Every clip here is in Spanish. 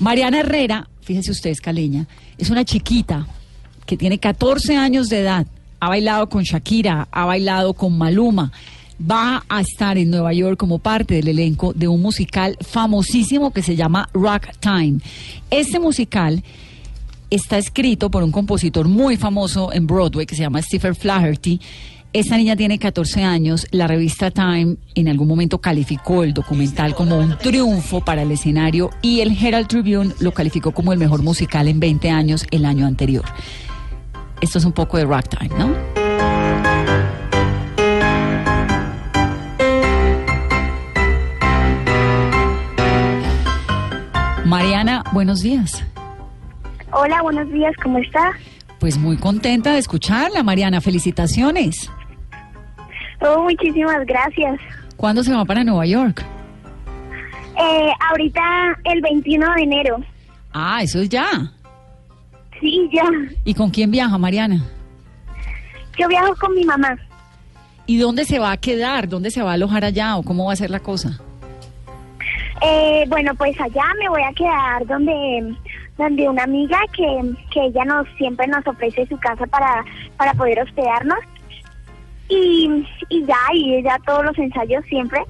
Mariana Herrera, fíjese usted, Caleña, es una chiquita que tiene 14 años de edad, ha bailado con Shakira, ha bailado con Maluma, va a estar en Nueva York como parte del elenco de un musical famosísimo que se llama Rock Time. Este musical está escrito por un compositor muy famoso en Broadway que se llama Stephen Flaherty. Esta niña tiene 14 años. La revista Time en algún momento calificó el documental como un triunfo para el escenario y el Herald Tribune lo calificó como el mejor musical en 20 años el año anterior. Esto es un poco de Rock Time, ¿no? Mariana, buenos días. Hola, buenos días, ¿cómo está? Pues muy contenta de escucharla, Mariana. Felicitaciones. Oh, muchísimas gracias. ¿Cuándo se va para Nueva York? Eh, ahorita el 21 de enero. Ah, eso es ya. Sí, ya. ¿Y con quién viaja, Mariana? Yo viajo con mi mamá. ¿Y dónde se va a quedar? ¿Dónde se va a alojar allá o cómo va a ser la cosa? Eh, bueno, pues allá me voy a quedar donde donde una amiga que, que ella nos siempre nos ofrece su casa para, para poder hospedarnos. Y, y ya, y ella todos los ensayos siempre.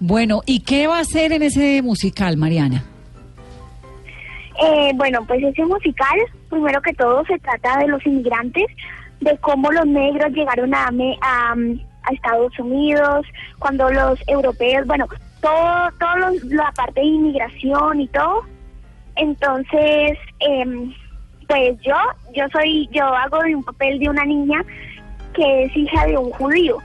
Bueno, ¿y qué va a hacer en ese musical, Mariana? Eh, bueno, pues ese musical, primero que todo, se trata de los inmigrantes, de cómo los negros llegaron a, a, a Estados Unidos, cuando los europeos, bueno, todo, todo los, la parte de inmigración y todo, entonces, eh, pues yo, yo soy, yo hago un papel de una niña que es hija de un judío.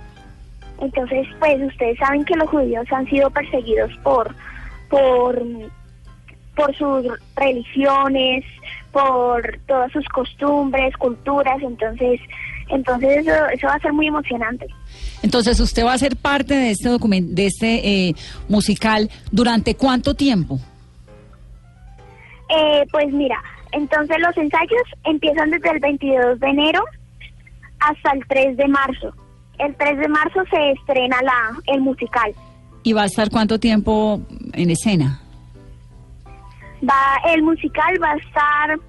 Entonces, pues ustedes saben que los judíos han sido perseguidos por, por, por sus religiones, por todas sus costumbres, culturas. Entonces, entonces eso, eso va a ser muy emocionante. Entonces, usted va a ser parte de este documento, de este eh, musical durante cuánto tiempo? Eh, pues mira, entonces los ensayos empiezan desde el 22 de enero hasta el 3 de marzo. El 3 de marzo se estrena la el musical. ¿Y va a estar cuánto tiempo en escena? Va el musical va a estar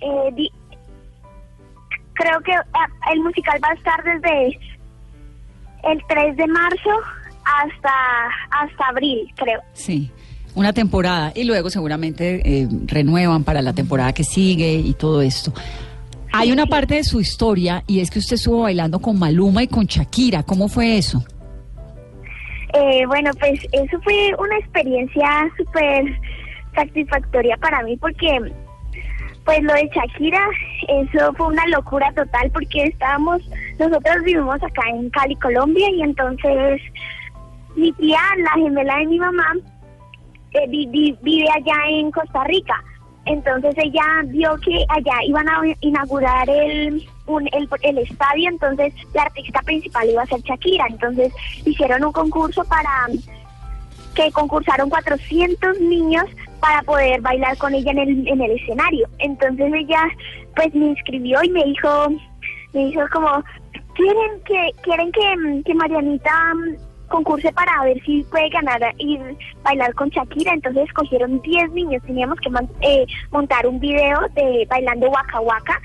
eh, creo que ah, el musical va a estar desde el 3 de marzo hasta hasta abril, creo. Sí una temporada y luego seguramente eh, renuevan para la temporada que sigue y todo esto. Hay una parte de su historia y es que usted estuvo bailando con Maluma y con Shakira. ¿Cómo fue eso? Eh, bueno, pues eso fue una experiencia súper satisfactoria para mí porque pues lo de Shakira, eso fue una locura total porque estábamos, nosotros vivimos acá en Cali, Colombia y entonces mi tía, la gemela de mi mamá, eh, vive allá en Costa Rica. Entonces ella vio que allá iban a inaugurar el, el, el, estadio, entonces la artista principal iba a ser Shakira. Entonces hicieron un concurso para que concursaron 400 niños para poder bailar con ella en el, en el escenario. Entonces ella pues me inscribió y me dijo, me dijo como, quieren que, quieren que, que Marianita concurse para ver si puede ganar y bailar con Shakira. Entonces escogieron 10 niños. Teníamos que eh, montar un video de bailando Waka Waka.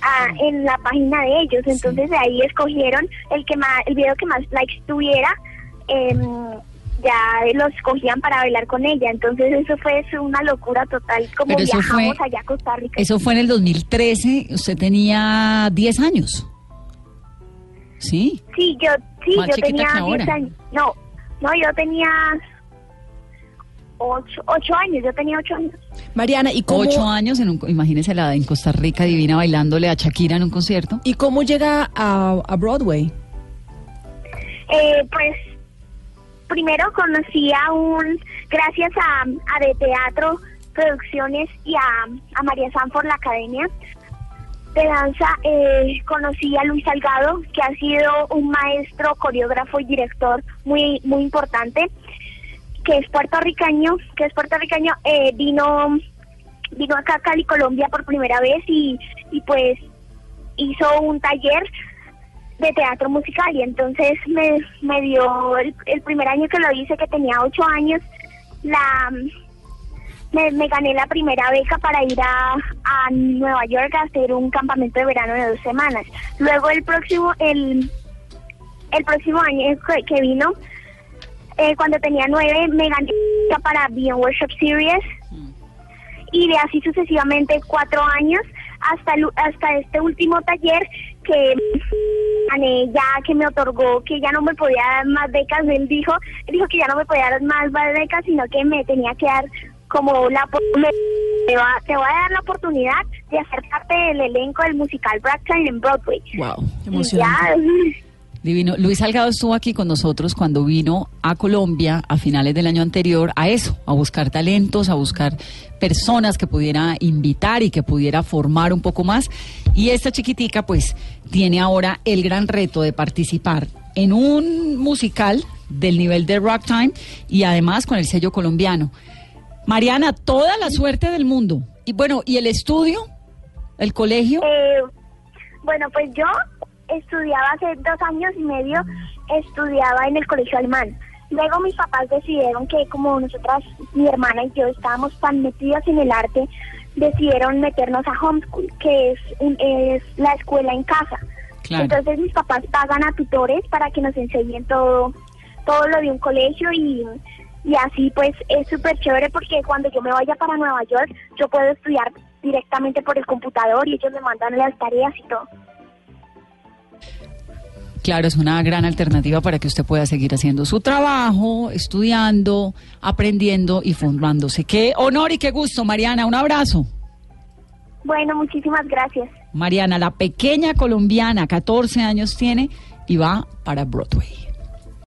Ah, en la página de ellos, entonces de ahí escogieron el que más, el video que más likes tuviera, em, ya los escogían para bailar con ella, entonces eso fue una locura total, como viajamos allá a Costa Rica. Eso fue en el 2013, usted tenía 10 años. ¿Sí? Sí, yo, sí, yo tenía 10 años. No, no, yo tenía 8, años, yo tenía 8 años. Mariana, ¿y cómo? 8 años, en un, imagínese la en Costa Rica divina bailándole a Shakira en un concierto. ¿Y cómo llega a, a Broadway? Eh, pues primero conocí a un, gracias a, a De Teatro Producciones y a, a María Sanford, la academia, de danza eh, conocí a Luis Salgado, que ha sido un maestro, coreógrafo y director muy muy importante, que es puertorriqueño, que es puertorriqueño, eh, vino vino acá a Cali, Colombia por primera vez y, y pues hizo un taller de teatro musical y entonces me, me dio el, el primer año que lo hice, que tenía ocho años, la me, gané la primera beca para ir a, a, Nueva York a hacer un campamento de verano de dos semanas. Luego el próximo el el próximo año que, vino eh, cuando tenía nueve me gané para Beyond Worship Series. Y de así sucesivamente cuatro años hasta hasta este último taller que gané ya que me otorgó que ya no me podía dar más becas. Él dijo dijo que ya no me podía dar más becas sino que me tenía que dar como la te, va, te a dar la oportunidad de hacer parte del elenco del musical Time en Broadway. Wow, Divino. Luis Salgado estuvo aquí con nosotros cuando vino a Colombia a finales del año anterior a eso, a buscar talentos, a buscar personas que pudiera invitar y que pudiera formar un poco más. Y esta chiquitica pues tiene ahora el gran reto de participar en un musical del nivel de Rock Time y además con el sello colombiano. Mariana, toda la suerte del mundo. Y bueno, ¿y el estudio? ¿El colegio? Eh, bueno, pues yo estudiaba hace dos años y medio, estudiaba en el colegio alemán. Luego mis papás decidieron que como nosotras, mi hermana y yo estábamos tan metidas en el arte, decidieron meternos a homeschool, que es, es la escuela en casa. Entonces mis papás pagan a tutores para que nos enseñen todo, todo lo de un colegio y y así pues es súper chévere porque cuando yo me vaya para Nueva York yo puedo estudiar directamente por el computador y ellos me mandan las tareas y todo. Claro, es una gran alternativa para que usted pueda seguir haciendo su trabajo, estudiando, aprendiendo y formándose. Qué honor y qué gusto, Mariana. Un abrazo. Bueno, muchísimas gracias. Mariana, la pequeña colombiana, 14 años tiene y va para Broadway.